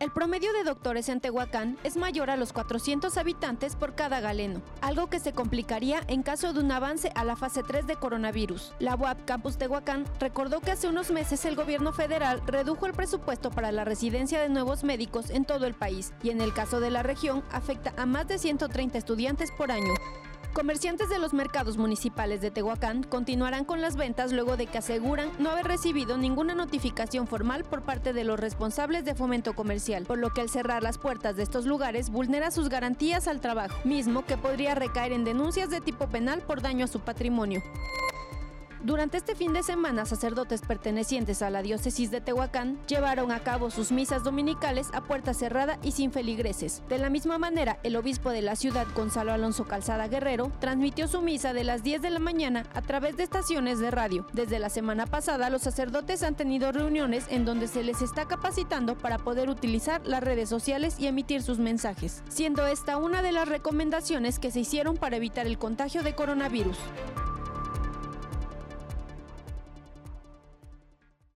El promedio de doctores en Tehuacán es mayor a los 400 habitantes por cada galeno, algo que se complicaría en caso de un avance a la fase 3 de coronavirus. La UAP Campus Tehuacán recordó que hace unos meses el gobierno federal redujo el presupuesto para la residencia de nuevos médicos en todo el país y en el caso de la región afecta a más de 130 estudiantes por año. Comerciantes de los mercados municipales de Tehuacán continuarán con las ventas luego de que aseguran no haber recibido ninguna notificación formal por parte de los responsables de fomento comercial, por lo que al cerrar las puertas de estos lugares vulnera sus garantías al trabajo, mismo que podría recaer en denuncias de tipo penal por daño a su patrimonio. Durante este fin de semana, sacerdotes pertenecientes a la diócesis de Tehuacán llevaron a cabo sus misas dominicales a puerta cerrada y sin feligreses. De la misma manera, el obispo de la ciudad, Gonzalo Alonso Calzada Guerrero, transmitió su misa de las 10 de la mañana a través de estaciones de radio. Desde la semana pasada, los sacerdotes han tenido reuniones en donde se les está capacitando para poder utilizar las redes sociales y emitir sus mensajes, siendo esta una de las recomendaciones que se hicieron para evitar el contagio de coronavirus.